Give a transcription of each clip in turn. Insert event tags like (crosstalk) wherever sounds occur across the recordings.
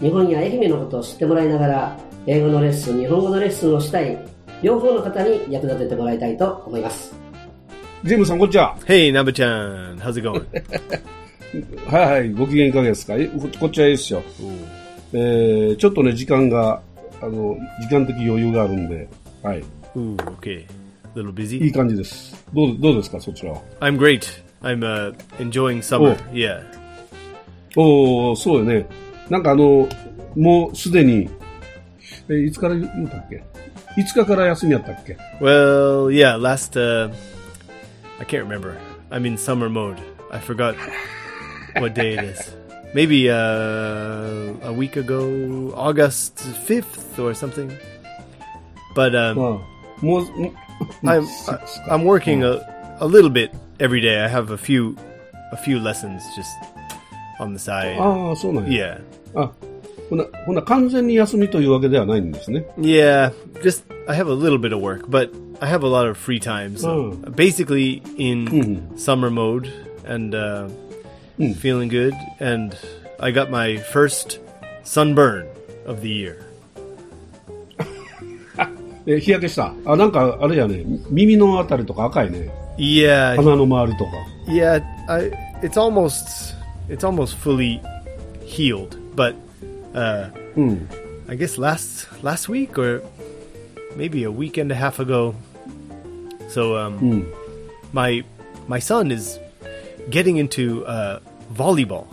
日本や愛媛のことを知ってもらいながら英語のレッスン日本語のレッスンをしたい両方の方に役立ててもらいたいと思いますジェームスさん、こんにちは。Hey, Naba-chan, how's it going? はいはい、ご機嫌いかがですか？えここっちはいいですよ。えー、ちょっとね、時間が、あの、時間的余裕があるんで、はい。Ooh, okay. A little いい busy. 感じです。どう、どうですか、そちらは。I'm great. I'm uh, enjoying summer. Oh. Yeah. おー、そうよね。なんかあの、もうすでに、えーいつから言うたっけいつかから休みやったっけ Well, yeah, last, uh, I can't remember. I'm in summer mode. I forgot what day it is. Maybe uh, a week ago, August 5th or something. But まあ um, もう、ん I'm そうですか I'm working a, a little bit every day. I have a few a few lessons just on the side. ああ、そうなんや。 Yeah. あ、ほな、ほな、完全に休みというわけではないんですね。 Yeah, just I have a little bit of work, but I have a lot of free time. So Mm. basically in Mhm. summer mode and uh, Mm. feeling good. And I got my first sunburn of the year. (laughs) え、日焼けした。あ、なんか、あれやね、耳のあたりとか赤いね。 Yeah, 鼻の周りとか。 yeah. I, it's almost it's almost fully healed, but uh, うん。 I guess last last week or maybe a week and a half ago. So um, うん。 my my son is getting into uh, volleyball.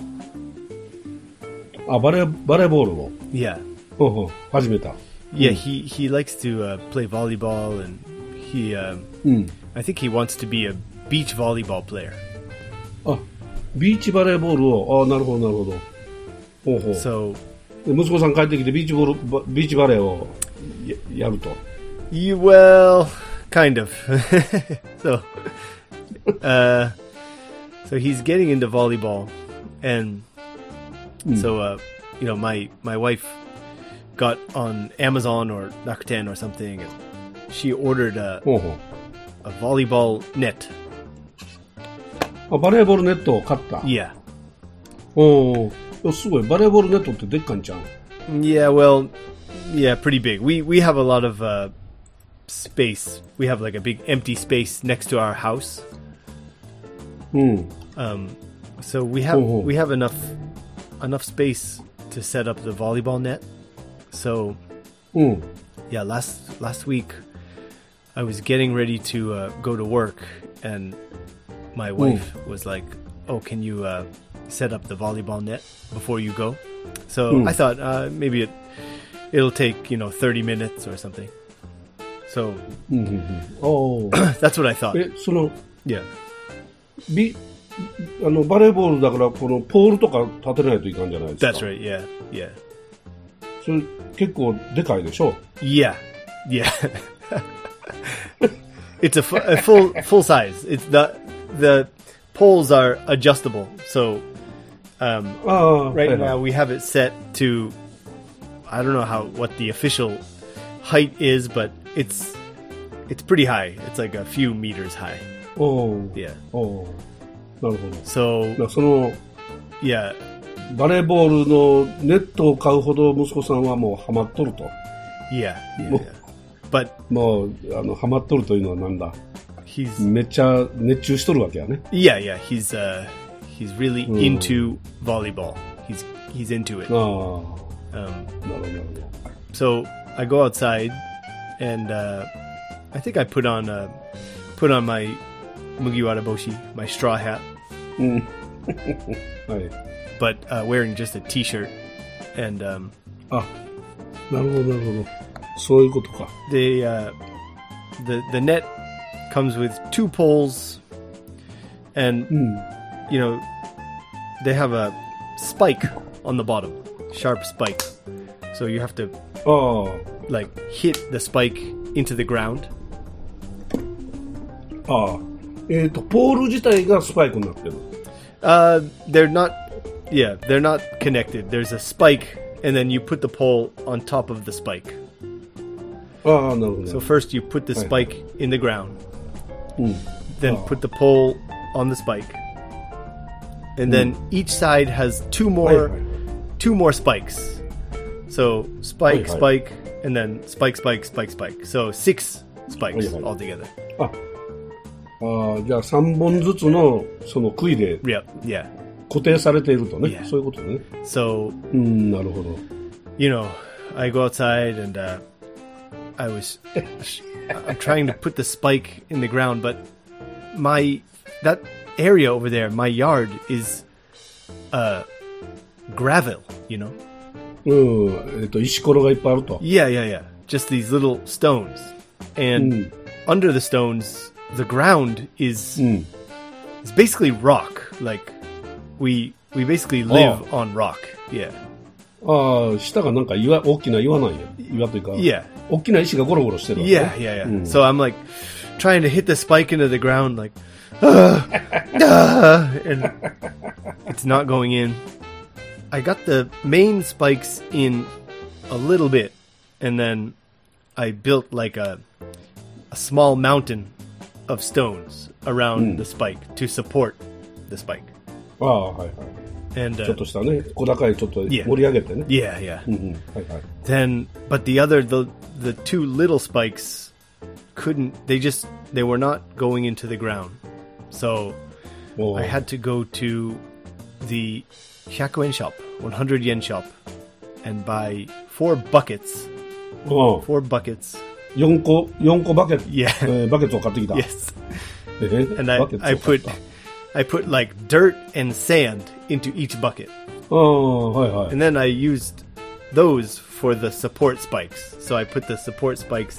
あ、バレー、バレーボールを。 Yeah, ほうほう、始めた。 yeah. He he likes to uh, play volleyball, and he um, うん。 I think he wants to be a beach volleyball player. あ、ビーチバレーボールを、あなるほど、なるほど。 ほうほう。 So で息子さん帰ってきてビーチボール、バビーチバレーをややると。 you well, kind of. (laughs) so uh, so he's getting into volleyball, and so uh, you know my my wife got on Amazon or Rakuten or something, and she ordered a, ほうほう。 a volleyball net. あ、バレーボールネットを買った。 Yeah, おお すごい。バレーボールネットってでっかいんちゃう yeah. Well, yeah, pretty big. We we have a lot of uh, space. We have like a big empty space next to our house. うん。 Um, so we have Oh, oh. we have enough enough space to set up the volleyball net. So うん。 yeah, last last week I was getting ready to uh, go to work, and my wife was like, "Oh, can you uh, set up the volleyball net before you go?" So Hmm. I thought uh, maybe it it'll take you know thirty minutes or something. So うんうんうん。おお (clears throat) that's what I thought. え、その、 Yeah. ビ、あの、バレーボールだから、このポールとか立てないといかんじゃないですか。 That's right. Yeah. Yeah. それ結構でかいでしょ Yeah, yeah. (laughs) it's a, fu- a full full size. It's the the poles are adjustable. So um, ああ、 right はいはい now we have it set to I don't know how what the official height is, but it's it's pretty high. It's like a few meters high. おお Yeah. おおなるほど。 So だからその、 yeah, バレーボールのネットを買うほど息子さんはもうハマっとると。 yeah, yeah. Well- yeah. But もう、あの、ハマっとるというのはなんだ he's めっちゃ熱中しとるわけやね。 yeah, yeah. He's uh he's really Hmm. into volleyball. He's he's into it. ああ、 Um, なるほど、なるほど。 so I go outside, and uh, I think I put on uh, put on my mugiwara boshi, my straw hat, (laughs) うん。はい。 but uh, wearing just a t-shirt. And um, あ、なるほど、なるほど。そういうことか。 the uh, the the net comes with two poles, and うん。 you know they have a spike on the bottom, sharp spike. So you have to あ like hit the spike into the ground. あ、ああ。えっ、と、ポール自体がスパイクになってる。 Uh, they're not. Yeah, they're not connected. There's a spike, and then you put the pole on top of the spike. ああ、なるほど。 So first you put the Right. spike in the ground, うん。 then Oh. put the pole on the spike, and then each side has two はい more はい。 two more spikes. So spike, Right, spike, and then spike, spike, spike, spike. So six spikes Right, right. altogether. あああ、じゃあ3本ずつのその杭で Yep, yeah. 固定されているとね。 Yeah. そういうことね。 So うん、なるほど。 you know, I go outside and uh, I was (laughs) I'm trying to put the spike in the ground, but my that area over there, my yard is uh gravel, you know. うん、えっ、と、石ころがいっぱいあると。 Yeah, yeah, yeah. Just these little stones. And under the stones, the ground is うん。 is basically rock. Like we we basically live on rock. Yeah. ああ、下がなんか岩、大きな岩なんや。岩というか、 Yeah. 大きな石がゴロゴロしてるわけ Yeah, ね。 yeah, yeah. Mm. So I'm like trying to hit the spike into the ground, like, "Ah, ah," and it's not going in. I got the main spikes in a little bit, and then I built like a a small mountain of stones around the spike to support the spike. ああ、はいはい。 And ちょ uh, っとしたね、小高いちょっと Yeah. 盛り上げてね。 yeah, yeah. うんうん。はいはい。 then but the other the the two little spikes couldn't they just they were not going into the ground so おう i had to go to the 100 yen shop 100 yen shop and buy four buckets うん four buckets 4個、四個バケツ、 Yeah. (laughs) えーバケツを買ってきた。 yes えー and i バケツを i 買っ put た i put like dirt and sand into each bucket ああ、はいはい。 and then i used those for the support spikes so i put the support spikes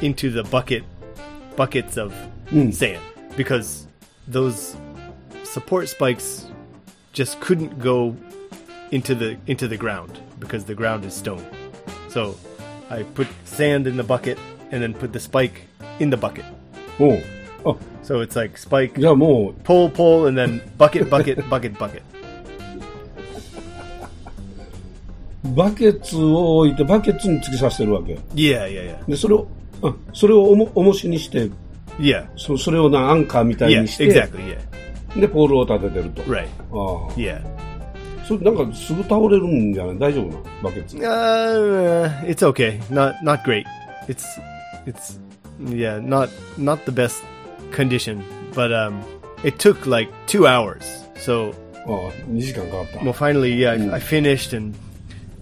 into the bucket buckets of sand because those support spikes just couldn't go into the into the ground because the ground is stone so i put sand in the bucket and then put the spike in the bucket おうあ、 so it's like spike じゃあも pull pull and then bucket bucket bucket bucket う、バケツを置いて、バケツに突き刺してるわけ。 yeah yeah yeah で、それを、あ、それをおも、重しにして、 yeah そそれをな、アンカーみたい yeah にして、 exactly yeah で、ポールを立ててると。 right ああ。 yeah それなんかすぐ倒れるんじゃない大丈夫なバケツ。 Uh, it's okay. Not not great. It's it's yeah, not not the best condition. But um, it took like two hours. So ああ、2時間かかった。 well, finally, yeah, I, I finished and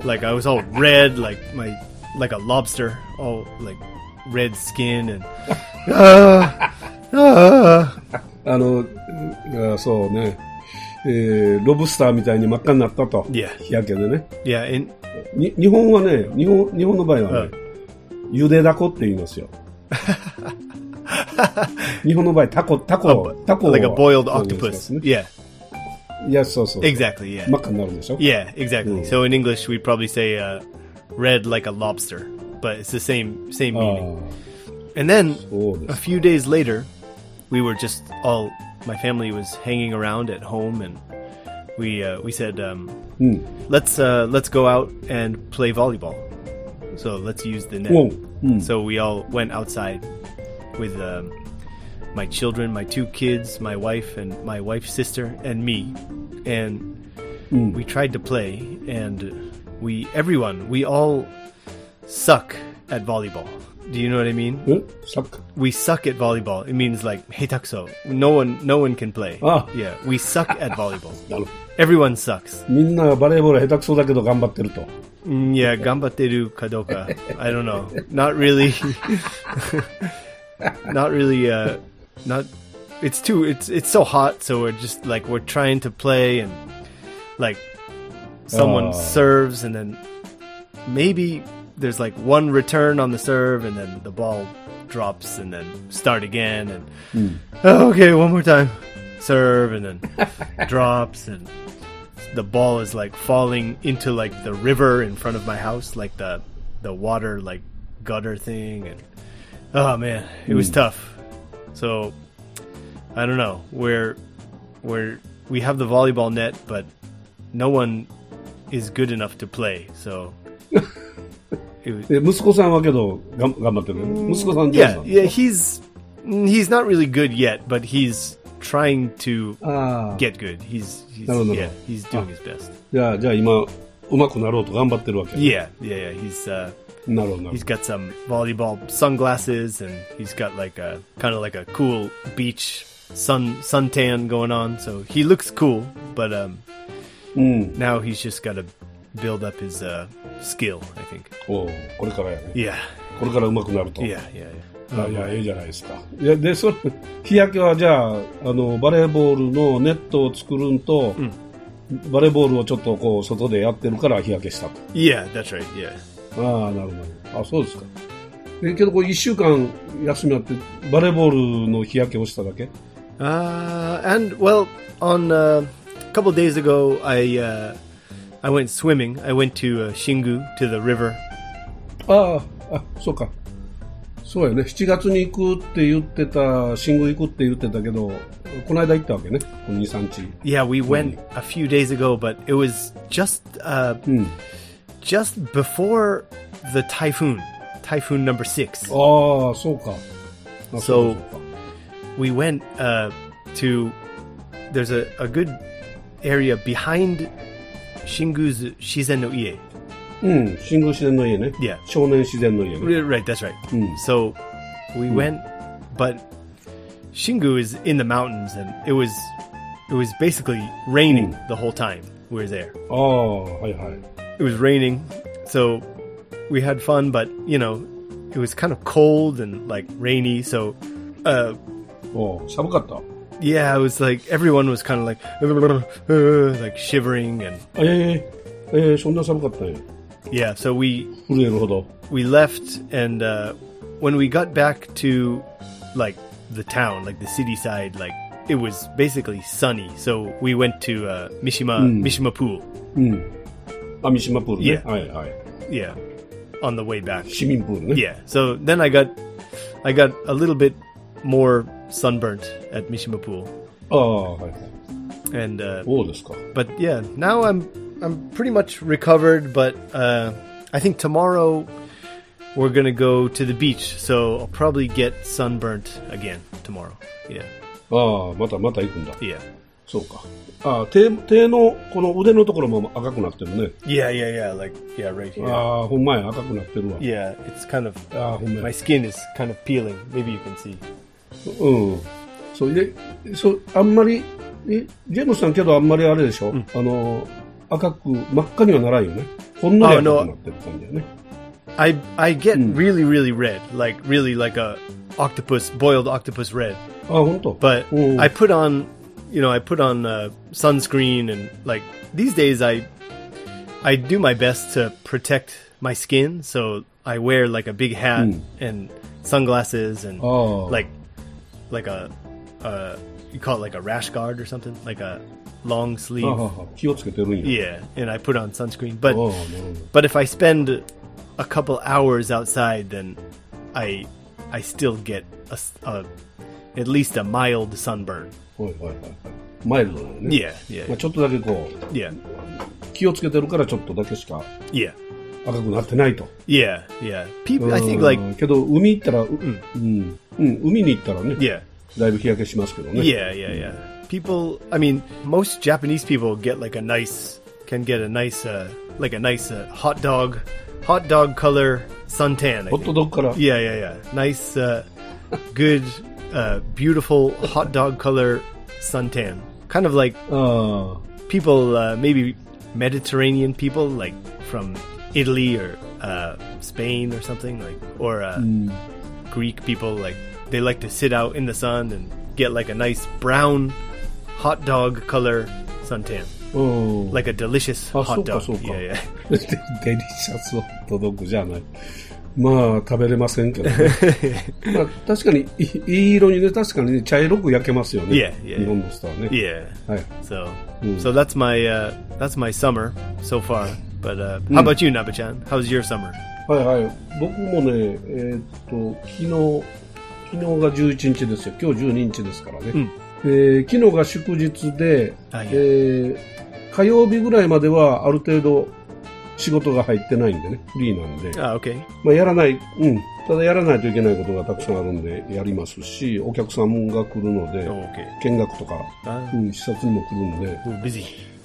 like I was all red, like my like a lobster, all like red skin and (laughs) ah, ah. あの、あそうね、えー、ロブスターみたいに真っ赤になったと。Yeah. 日焼けでね。yeah, and に日本はね、日本、日本の場合はね、ゆでだこって言いますよ。日本の場合、タコ、タコ、タコを like a boiled そうです octopus. ね Yeah, いや、そうそう。exactly. Yeah. 真っ赤になるんでしょ Yeah, exactly. Mm. So in English, we probably say uh, red like a lobster, but it's the same same あ meaning. And then a few days later, we were just all my family was hanging around at home, and we uh, we said, um, mm. "Let's uh, let's go out and play volleyball." So let's use the net. Mm. So we all went outside with um, my children, my two kids, my wife, and my wife's sister, and me, and mm. we tried to play, and we everyone we all suck at volleyball. Do you know what I mean? Suck. We suck at volleyball. It means like hetakuso. No one, no one can play. Ah. Yeah, we suck at volleyball. (laughs) Everyone sucks. どみんながバレーボール下手くそだけど頑張ってると。Mm, yeah, gambateru kadoka. I don't know. Not really. (laughs) not really. Uh, not. It's too. It's it's so hot. So we're just like we're trying to play and like someone serves and then maybe there's like one return on the serve and then the ball drops and then start again and hmm. oh, okay one more time serve and then (laughs) drops and the ball is like falling into like the river in front of my house, like the the water like gutter thing, and oh man, it was hmm. tough. So I don't know where where we have the volleyball net, but no one is good enough to play. So it was, え息子さんはけど、がん頑張ってる。息子さん上手 yeah, なの yeah, he's he's not really good yet, but he's trying to ああ。 get good. He's, he's No, no, no, yeah, no. he's doing his best. じゃあ、じゃあ今、上手くなろうと頑張ってるわけ。 Yeah, yeah, yeah. He's uh, なるほどなる he's ほ got some volleyball sunglasses, and he's got like a kind of like a cool beach sun suntan going on. So he looks cool, but um, ど。うん。 now he's just got to build up his uh, skill. I think. おうこれからやね。Yeah, これから上手くなると。yeah, yeah, yeah. あいや、ええじゃないですか。いや、で、それ、(laughs) 日焼けはじゃあ、あの、バレーボールのネットを作るんと、バレーボールをちょっとこう、外でやってるから日焼けしたと。Yeah, that's right. Yeah. ああ、なるほど。あ、そうですか。え、けどこれ一週間休みあって、バレーボールの日焼けをしただけ？Uh, and well, on uh, a couple days ago, I uh, I went swimming. I went to uh, Shingu to the river. ああ、あ、そうか。そうやね。7月に行くって言ってた、新宮行くって言ってたけど、この間行ったわけね。この2、3日。 Yeah, we went a few days ago, but it was just uh, うん。 just before the typhoon, typhoon number six. ああ、そうか。あそうかそうか We went uh, to there's a, a good area behind Shingu's Shizen no Ie. うん、新宮自然の家ね。 Yeah. 少年自然の家ね。 Right, that's right. Mm. So we went, but Shingu is in the mountains, and it was it was basically raining the whole time we were there. ああ、はいはい。 It was raining, so we had fun, but you know, it was kind of cold and like rainy. So, uh, おう寒かった。 yeah, it was like everyone was kind of like (laughs) like shivering and yeah. So we we left, and uh, when we got back to like the town, like the city side, like it was basically sunny. So we went to uh, Mishima Mishima Pool. 음. 아 미시마 뿌르네. Yeah, on the way back. 시민 Yeah. So then I got I got a little bit more sunburnt at mishima pool ああ、はいはい。 and uh, そうですか。 but yeah now i'm i'm pretty much recovered but uh, i think tomorrow we're gonna go to the beach so i'll probably get sunburnt again tomorrow yeah ああ、またまた行くんだ。 yeah そうか。ああ、手、手の、この腕のところも赤くなってるね。 yeah yeah yeah like yeah right here ああ、ほんまや、赤くなってるわ。 yeah it's kind of ああ、ほんま my や。 skin is kind of peeling maybe you can see うん。そう、で、そう、あんまり、え、ジェームスさんけどあんまりあれでしょ、あの、赤く、真っ赤にはならんよね。ほんのり赤くなってる感じだよね。 i i get really really red like really like a octopus boiled octopus red ああ、ほんと。 but Mm. I put on, you know, I put on uh, sunscreen and like these days I, I do my best to protect my skin. So I wear like a big hat Mm. and sunglasses and Oh. like, like a, uh, you call it like a rash guard or something, like a long あ sleeve. あ、ああ気をつけてるんや。 Yeah, and I put on sunscreen. But ああ、なるほど。 but if I spend a couple hours outside, then I I still get a, s- a- at least a mild sunburn. はいはいはいはい。マイルドなのね。 Yeah, yeah, まあ、ちょっとだけこう、 yeah, 気をつけてるからちょっとだけしか yeah, 赤くなってないと。 yeah, yeah. People, I think like うんけど、海行ったら、ううん、 うん、海に行ったらね、 yeah, だいぶ日焼けしますけどね。 yeah, yeah, yeah. People, I mean, most Japanese people get like a nice can get a nice uh, like a nice uh, hot dog, hot dog color suntan. I ホット think. ドッグから、 Yeah, yeah, yeah. Nice, uh, good, uh, beautiful hot dog color suntan. Kind of like あ people, uh, maybe Mediterranean people, like from Italy or uh, Spain or something, like or uh, Greek people like they like to sit out in the sun and get like a nice brown hot dog color suntan. Oh. Like a delicious ah, (laughs) hot dog. (laughs) Yeah, yeah. 日本のスターね。Yeah. はい。So,、うん、so hmm. that's my,、uh, that's my summer so far. But、uh, how hmm. about you, Nava-chan? How's your summer? はいはい。僕もね、えーっと、昨日、昨日が11日ですよ。今日12日ですからね。うんえー昨日が祝日で、あいやえー火曜日ぐらいまではある程度仕事が入ってないんでね、フリーなんで、Ah, okay. まあ、やらない、うん。ただやらないといけないことがたくさんあるんで、やりますし、お客さんが来るので、Oh. 見学とか、Uh, うん、視察にも来るんで、we're busy.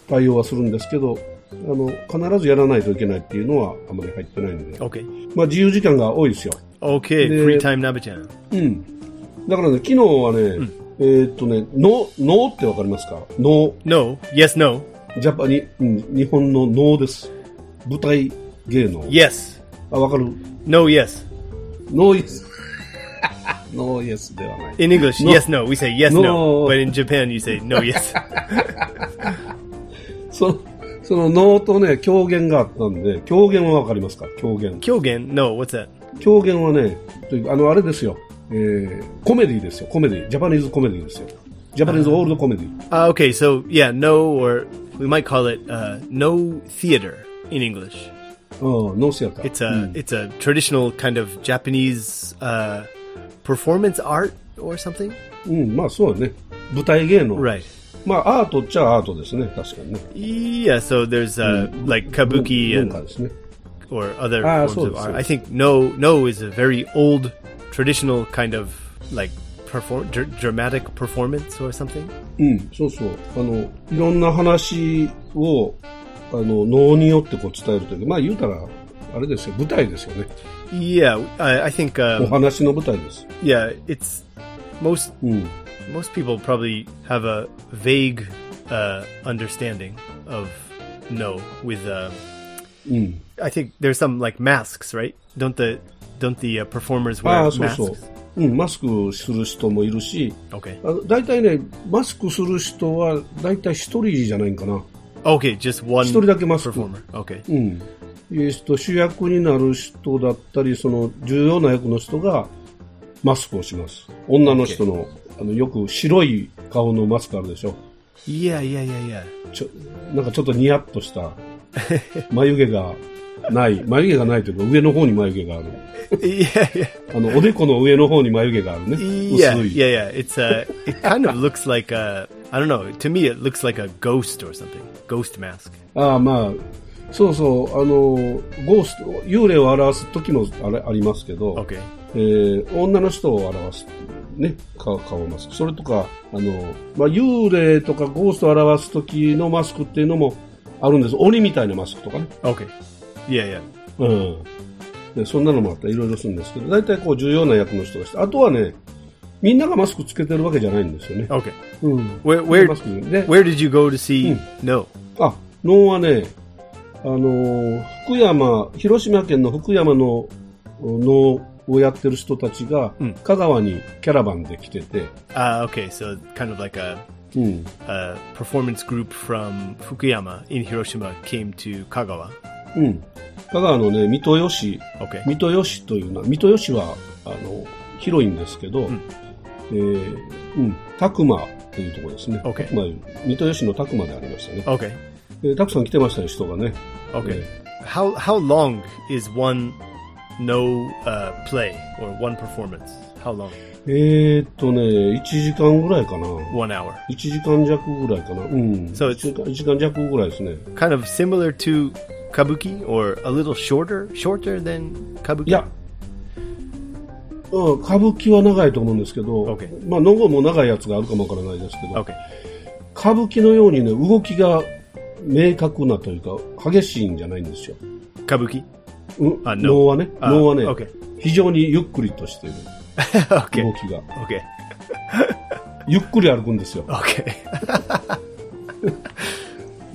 対応はするんですけど、あの、必ずやらないといけないっていうのはあまり入ってないんで、Okay. まあ自由時間が多いですよ。Okay. The- Free time, Nabachan. うん。だからね、昨日はね、えーっとね、能、能ってわかりますか？能。No. Yes. No. ジャパニ、うん、日本の能です。舞台芸能。Yes. あ、わかる？No. Yes. (laughs) ノーイエス。ノーイエスではない。In English, No. yes. No. We say yes. No. No. But in Japan, you say no. Yes. (laughs) そその能とね、狂言があったんで、狂言はわかりますか狂言。Kyogen. No. What's that? 狂言はね、あの、あれですよ。えー、コメディですよ。コメディ。ジャパニーズコメディですよ。ジャパニーズオールドコメディ。Uh, okay. So yeah, no, or we might call it uh, no theater in English. うん、ノーシアター。It's a it's a traditional kind of Japanese uh, performance art or something. うん、まあそうね。舞台芸能。Right. まあアートっちゃアートですね。確かにね。Yeah. So there's uh, like kabuki and or other Ah, forms of art. I think no no is a very old traditional kind of like perform dr- dramatic performance or something. うん、そうそう。あの、いろんな話を、あの、能によってこう伝えるというか、まあ言うたら、あれですよ、舞台ですよね。Yeah, I, I think お um, 話の舞台です。yeah, it's most うん。Most people probably have a vague uh, understanding of no with uh, うん。I think there's some like masks, right? Don't the don't the uh, performers あ wear あ、そう masks? そう。うん、マスクする人もいるし、Okay. あの大体ね、マスクする人は大体一人じゃないんかな。Okay, just one 一人だけマスク。Okay. うん。えっと、主役になる人だったり、その重要な役の人がマスクをします。女の人の、あの、よく白い顔のマスクあるでしょ。Yeah, yeah, yeah, yeah. ちょ、なんかちょっとニヤッとした、眉毛がない、眉毛がないというか上の方に眉毛がある。yeah, yeah. あの、おでこの上の方に眉毛があるね。Yeah, 薄い。yeah, yeah. It's uh, it kind of looks like a, I don't know. To me, it looks like a ghost or something. Ghost mask. ああ、まあ、そうそう、あの、ゴースト、幽霊を表す時もあれありますけど、Okay. えー女の人を表す、ね、顔顔マスク。それとか、あの、まあ、幽霊とかゴーストを表す時のマスクっていうのもあるんです。鬼みたいなマスクとかね。Okay. Yeah, yeah. うん。でそんなのもあったらいろいろするんですけど、大体こう重要な役の人がして、あとはね、みんながマスクつけてるわけじゃないんですよね。Okay. うん。Where where マスクで、where did you go to see No? あ、能はね、あのー福山、広島県の福山の能をやってる人たちが、うん香川にキャラバンで来てて、Uh, okay, so kind of like a, うん。a performance group from Fukuyama in Hiroshima came to Kagawa. うん。香川のね、三豊市、Okay. 三豊市というのは、三豊市は、あの、広いんですけど、んえー、うん、拓磨というところですね。OK 拓磨いう三豊市の拓磨でありましたね。Okay. えーたくさん来てましたね、人がね。Okay. え How how long is one no uh, play or one performance? How long? ーえーっとね、1時間ぐらいかな。One hour. 1時間弱ぐらいかな。うん。そう1時間 ,1 時間弱ぐらいですね。Kind of similar to kabuki or a little shorter, shorter than kabuki? いや、うん、歌舞伎は長いと思うんですけど、OK まあ、のごも長いやつがあるかもわからないですけど、Okay. 歌舞伎のようにね、動きが明確なというか、激しいんじゃないんですよ。Kabuki? うん、あ能はね、あ能はね、OK 非常にゆっくりとしている (laughs) okay. 動きが。Okay. (laughs) ゆっくり歩くんですよ。Okay.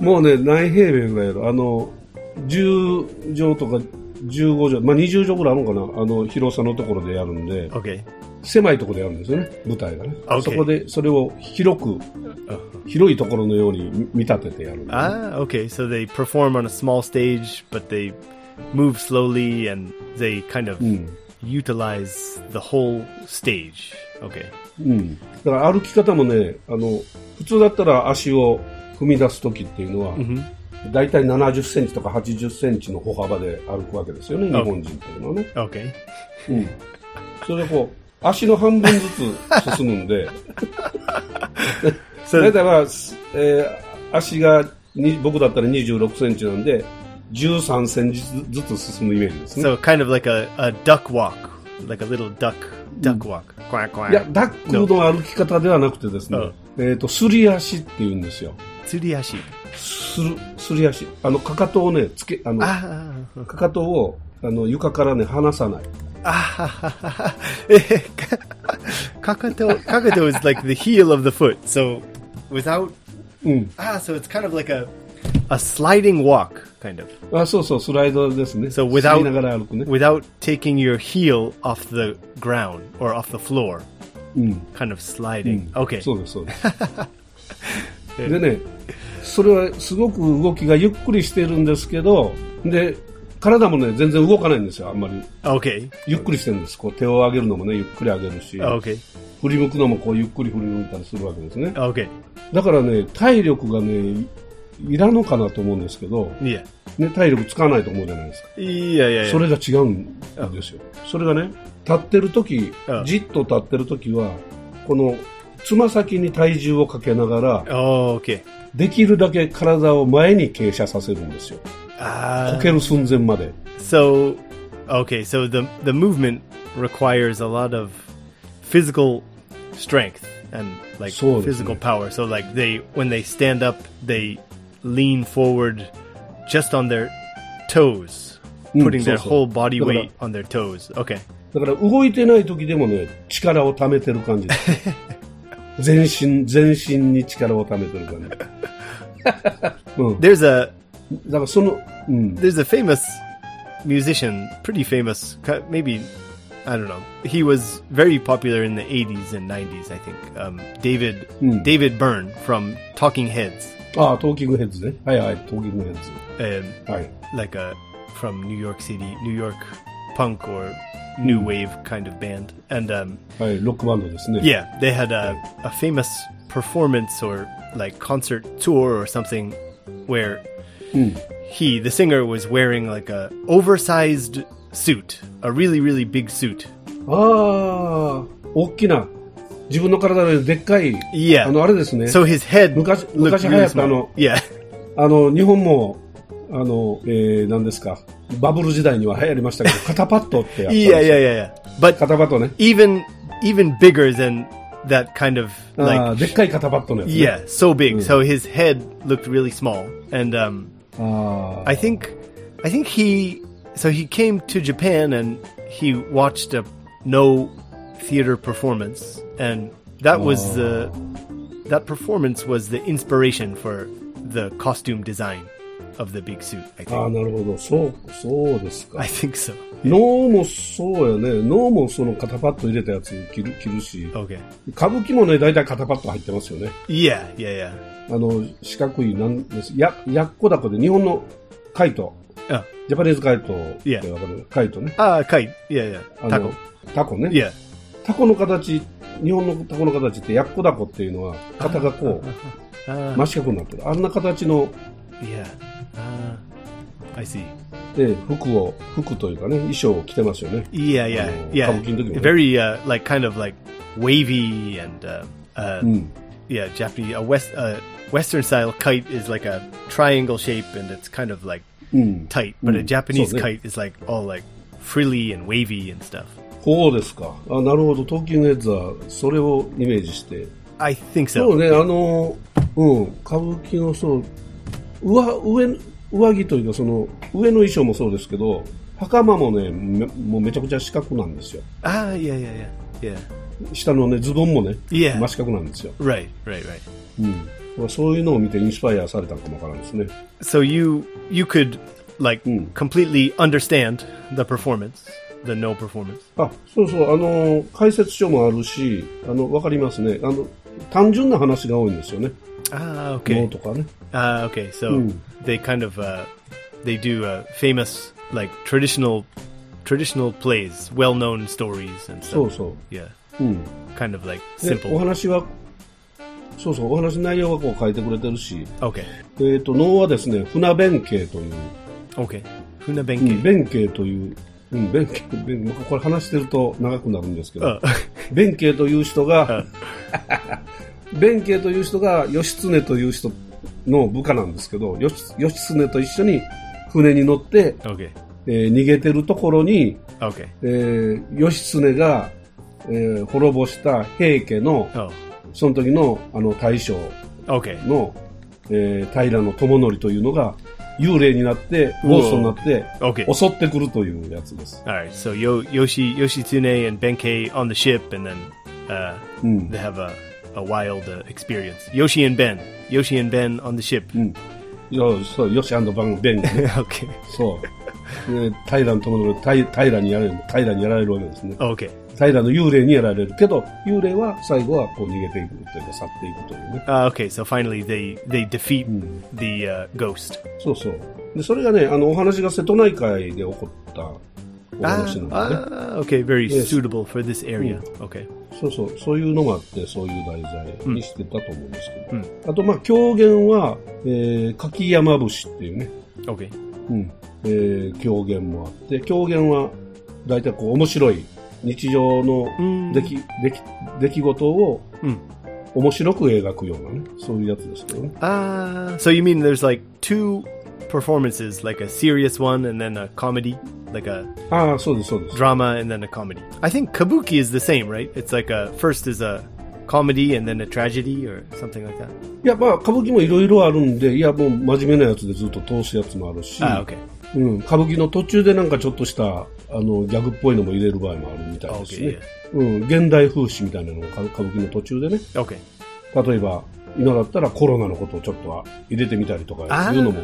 (laughs) もうね、何平米ぐらいやろ。あの、10畳とか15畳、まあ20畳ぐらいあるのかな？あの、広さのところでやるんで、Okay. 狭いところでやるんですよね、舞台がね。OK そこで、それを広く、広いところのように見見立ててやるんで。Ah, okay. So they perform on a small stage, but they move slowly and they kind of utilize the whole stage. Okay. うん。だから歩き方もね、あの、普通だったら足を踏み出す時っていうのは、だいたい70センチとか80センチの歩幅で歩くわけですよね、日本人っていうのはね。Okay. うん。それでこう、足の半分ずつ進むんで、だいたいまあ、すえー足がに僕だったら26センチなんで、13センチずつ進むイメージですね。so kind of like a, a duck walk, like a little duck duck walk. Quack いや quack. ダックの歩き方ではなくてですね、えっ、と、すり足って言うんですよ。Tsuriashi. する、すり足。あの、かかとをね、つけ、あの、Ah. かかとを、あの、床からね、離さない。Ah. Kakato Kakato is like the heel of the foot. So without うん。ah, so it's kind of like a a sliding walk, kind of. あ、そうそう、スライドですね。So without すりながら歩くね。without taking your heel off the ground or off the floor, うん。kind of sliding. Okay. (laughs) そうです、そうです。でね、それはすごく動きがゆっくりしてるんですけど、で、体もね、全然動かないんですよ、あんまり。Okay. ゆっくりしてるんです。こう手を上げるのもね、ゆっくり上げるし、Okay. 振り向くのもこうゆっくり振り向いたりするわけですね。Okay. だからね、体力がね、いらんのかなと思うんですけど、ね、体力使わないと思うじゃないですか。いやいや。それが違うんですよ。それがね、立ってる時、じっと立ってる時は、この、つま先に体重をかけながら、できるだけ体を前に傾斜させるんですよ。ああこける寸前まで。そう okay, so the, the movement requires a lot of physical strength and like、ね、physical power. So, like, they, when they stand up, they lean forward just on their toes, Mm, putting their so- so. whole body Look at weight on their toes. Okay. だから動いてない時でもね、力を溜めてる感じです。全身、全身に力を溜めてる感じ。うん。 There's (laughs) a だからその、うん。 there's a famous musician, pretty famous, ca- maybe I don't know. He was very popular in the 80s and 90s, I think. Um, David Mm. David Byrne from Talking Heads. ああ、トーキングヘッズね。はいはい、トーキングヘッ Um, ズ。はい。 like a from New York City, New York punk or new Mm. wave kind of band. And um, はい、ロックバンドですね。 yeah, they had a, a famous performance or like concert tour or something where he, the singer, was wearing like a oversized suit, a really really big suit. ああ、大きな、 自分の体よりでっかい、 Yeah. あの、あれですね。 So his head 昔、 looked 昔流 really 行ったあ small. の、 Yeah, あの、日本も、あの、えー、何ですか、バブル時代には流行りましたけど、肩パッドってやったんですよ yeah, yeah, yeah, yeah. But (laughs) 肩パッドね。 even even bigger than that kind of あ like ーでっかい肩パッドのやつ、ね。 Yeah, so big. So his head looked really small, and um, あ I think, I think he, so he came to Japan and he watched a no theater performance, and that was the that performance was the inspiration for the costume design of the big suit. I あ、ああ think. なるほど。そう、そうですか I。think so. 脳もそうやね。脳もその肩パッド入れたやつ着る、着るし。Okay. 歌舞伎もね、大体肩パッド入ってますよね。Yeah, yeah, yeah. あの、四角い、なんです。や、やっこだこで日本のカイト。Oh, ジャパニーズカイトっ.てわかるカイトね。ah, kite. Yeah, あ yeah. の Taco.、タコね。Yeah. タコの形、日本のタコの形ってやっこだこっていうのは、肩がこう、Ah, 真四角になってる。あんな形の、yeah. Ah, I see. で、服を、服というかね、衣装を着てますよね。Yeah, yeah, Oh, yeah. kabuki の時もね。Very uh, like kind of like wavy and uh, uh, うん。yeah, Japanese. A west uh, Western style kite is like a triangle shape and it's kind of like うん。tight, but a Mm, Japanese kite is like all like frilly and wavy and stuff. こうですか。あ、なるほど。トーキングヘッズは、それをイメージして。I think そ so. うね、あの、うん、歌舞伎のそう、上、上、上着というか、その、上の衣装もそうですけど、袴もね、めもうめちゃくちゃ四角なんですよ。Ah, yeah, yeah, yeah, yeah. 下のね、ズボンもね、Yeah. 真四角なんですよ。Right, right, right. うん。そういうのを見てインスパイアされたのかもわからんですね。So you you could like Mm. completely understand the performance, the no performance. あ、そうそう、あの、解説書もあるし、あの、わかりますね。あの、単純な話が多いんですよね。Ah, 脳 okay. とかね。Ah, okay. So Mm. they kind of uh, they do a famous like traditional traditional plays, well known stories and そう stuff. そ Yeah. う。うん。Kind of like で simple. お話は、そうそう、お話の内容はこう書いてくれてるし、Okay. えっ、と、能はですね、船弁慶という、Okay. Funa うん.弁慶という、うん、弁慶、弁まあこれ話してると長くなるんですけど、Uh, 弁慶という人が、弁慶という人が義経という人の部下なんですけど、義義経と一緒に船に乗って、okay. えー逃げてるところに、Okay. えー義経が、えー滅ぼした平家の、Oh. その時のあの大将 Okay. の、えー平の友則というのが幽霊になって、ゴーストになって、Okay. 襲ってくるというやつです。All right. So Yo- Yoshi Yoshitsune and Benkei on the ship, and then uh, うん。they have a, a wild uh, experience. Yoshi and Ben. Yoshi and Ben on the ship. うん。よそう、よしバンベンがね。okay. そう。で平の友則、平平にやられる、平にやられるわけですね。Okay. 平の幽霊にやられるけど、幽霊は最後はこう逃げていくというか去っていくというね。Uh, okay. So finally, they they defeat Mm. the uh, ghost. そうそう。で、それがね、あの、お話が瀬戸内海で起こったお Ah, 話なんでね。ah, okay. Very Yes. suitable for this area. Okay. そうそう。そういうのがあって、そういう題材にしてたと思うんですけど。あと、まあ、狂言は、えー、柿山節っていうね、Okay. うん。えー、狂言もあって、狂言は、大体こう、面白い、日常のうん出来、出来、出来事を、うん面白く描くようなね、そういうやつですけどね。Ah, so you mean there's like two performances, like a serious one and then a comedy, like a ああ、そうです、そうです。drama and then a comedy. I think kabuki is the same, right? It's like a first is a comedy and then a tragedy or something like that. いや、まあ、歌舞伎もいろいろあるんで、いや、もう真面目なやつでずっと通すやつもあるし、Ah, okay. うん、歌舞伎の途中でなんかちょっとした、あの、ギャグっぽいのも入れる場合もあるみたいですね。うん、現代風刺みたいなのを歌歌舞伎の途中でね.例えば、今だったらコロナのことをちょっとは入れてみたりとか Ah, いうのも.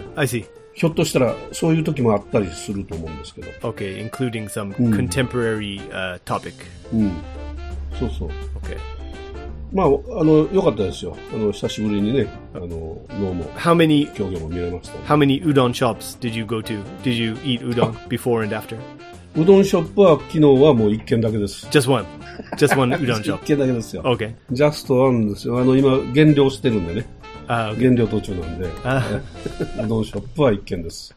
ひょっとしたらそういう時もあったりすると思うんですけど、Okay, including some Mm. contemporary uh, topic. うん。そうそう。Okay. まあ、あの、良かったですよ。あの、久しぶりにね、あの、脳も、How many 狂言も見れました、how many udon shops did you go to? Did you eat udon before and after? うどんショップは昨日はもう一軒だけです。Just one. Just one udon 一 shop. 軒だけですよ。Okay. ジャストワンですよ。あの、今、減量してるんでね。Uh, okay. 減量途中なんで、あうどんショップは一軒です。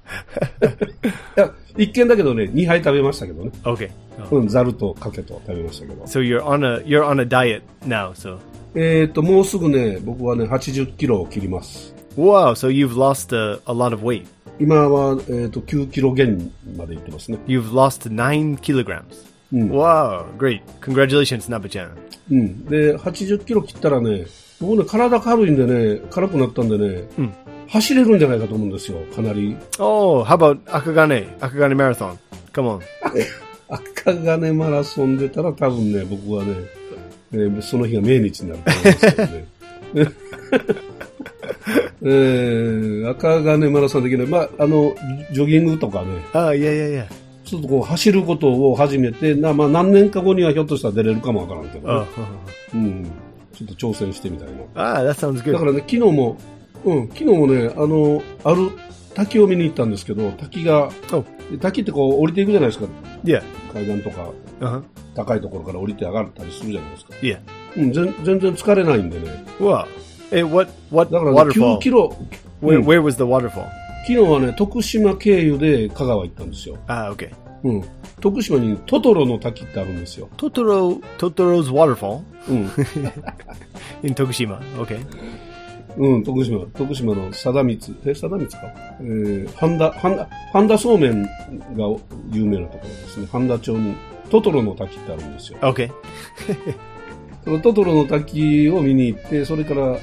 いや、一軒だけどね、二杯食べましたけどね。Okay. Oh. うん、ざるとかけと食べましたけど。So you're on a you're on a diet now. So えっ、と、もうすぐね、僕はね、80キロを切ります。wow. So you've lost a, a lot of weight. 今は、えっ、と、9キロ減までいってますね。You've lost nine kilograms. Wow. Great. Congratulations, Naba-chan. うん。で、80キロ切ったらね、僕ね、体軽いんでね、軽くなったんでね、うん走れるんじゃないかと思うんですよ、かなり。Oh, how about Akagane? Akagane Marathon. Come on. 赤金マラソン出たら多分ね、僕はね、えーその日が命日になると思うんですけどね。(laughs) えー、赤金マラソンできない。まあ、あの、ジョギングとかね、Oh, yeah, yeah, yeah. ちょっとこう走ることを始めて、なまあ何年か後にはひょっとしたら出れるかもわからんけど、Oh, ねうん。ちょっと挑戦してみたいな。ah, that sounds だ good. からね、昨日も、うん、昨日もね、あの、ある滝を見に行ったんですけど、滝が、Oh, 滝ってこう降りていくじゃないですか。yeah. 階段とか、Uh huh. 高いところから降りて上がったりするじゃないですか。Yeah. うん、全全然疲れないんでね。Wow. Hey, what what だから、ね、waterfall? 9キロ、Where うん where was the waterfall? 昨日はね、徳島経由で香川行ったんですよ。Ah, okay. うん。徳島にトトロの滝ってあるんですよ。Totoro Totoro's waterfall? うん。(laughs) in Tokushima. Okay. うん、徳島、徳島の貞光、え、貞光か？えー、半田、半田、半田そうめんが有名なところですね。半田町にトトロの滝ってあるんですよ。Okay. (laughs) そのトトロの滝を見に行って、それから、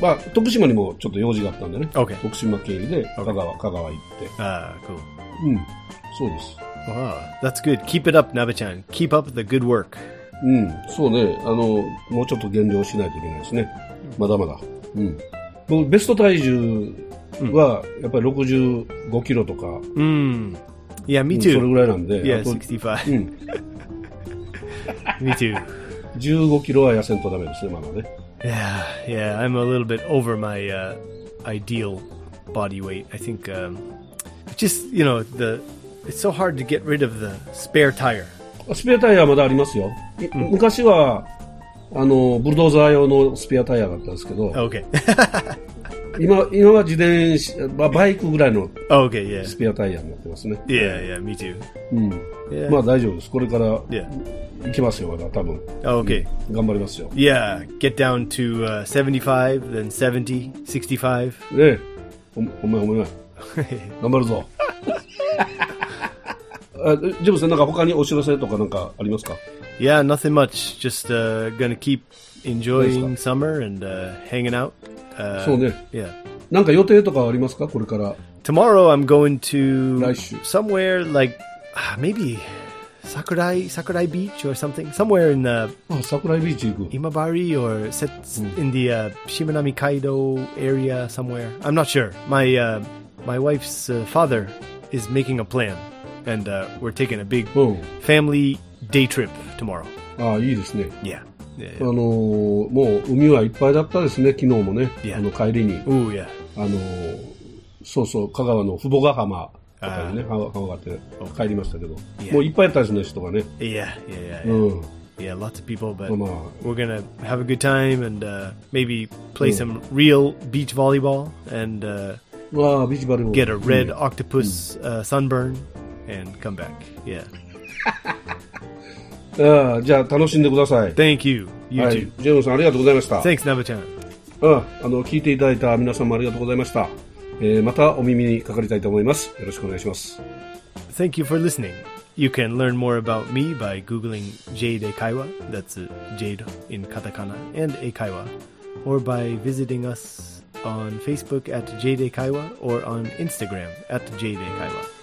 まあ、徳島にもちょっと用事があったんでね。Okay. 徳島経由で香川、香川行って。Ah, cool. うん。そうです。Wow, that's good. Keep it up, Naba-chan. Keep up the good work. うん。そうね。あの、もうちょっと減量しないといけないですね。まだまだ。うん。僕、ベスト体重は、やっぱり65キロとか、Mm. Yeah, me うんそれ too. ぐらいなんで、あと、65. うん。me too. 15キロは痩せんとダメですね、まだね。Yeah, yeah. I'm a little bit over my uh, ideal body weight. I think um, just you know the it's so hard to get rid of the spare tire. スペアタイヤはまだありますよ。い昔は、あの、ブルドーザー用のスペアタイヤだったんですけど、Okay. (laughs) 今、今は自転車、まあバイクぐらいの okay, yeah. スペアタイヤになってますね。Yeah, yeah, me too. うん。Yeah. まあ大丈夫です。これから Yeah. 行きますよ、まだ多分。Okay. 頑張りますよ。Yeah, get down to uh, 75, then 70, 65. (laughs) ねえ。ほんほんまやほんまや。(laughs) 頑張るぞ。あジェブさん、なんか他にお知らせとかなんかありますか yeah, nothing much. Just uh, gonna keep enjoying summer and uh, hanging out. Uh, そうね。 Yeah. なんか予定とかありますかこれから。 Tomorrow I'm going to 来週。 somewhere like ah, maybe Sakurai Sakurai Beach or something. Somewhere in uh, あ、桜井ビーチ行く。 Imabari or set in the uh, Shimanami Kaido area somewhere. I'm not sure. My uh, my wife's uh, father is making a plan, and uh, we're taking a big oh. family day trip tomorrow. Ah, yeah, yeah. あのもう海はいっぱいだったですね、昨日もね。Yeah. あの帰りに。Ooh, yeah. あのそうそう、香川の父母ヶ浜。とかにね、川があって帰りましたけど、yeah. もういっぱいやったですね、人がね。Yeah, yeah, yeah. yeah. うん Yeah, lots of people, but we're gonna have a good time and uh, maybe play mm. some real beach volleyball and uh, get a red mm. octopus mm. uh, sunburn and come back. Yeah. (laughs) Uh, うん、じゃあ楽しんでください。Thank you. You too.、はい、ジェームさんありがとうございました。Thanks, Navachan. うん、あの、聞いていただいた皆さんもありがとうございました。えー、またお耳にかかりたいと思います。よろしくお願いします。Thank you for listening. You can learn more about me by googling Jade Eikaiwa, that's Jade in katakana, and Eikaiwa, or by visiting us on Facebook at Jade Eikaiwa or on Instagram at Jade Eikaiwa.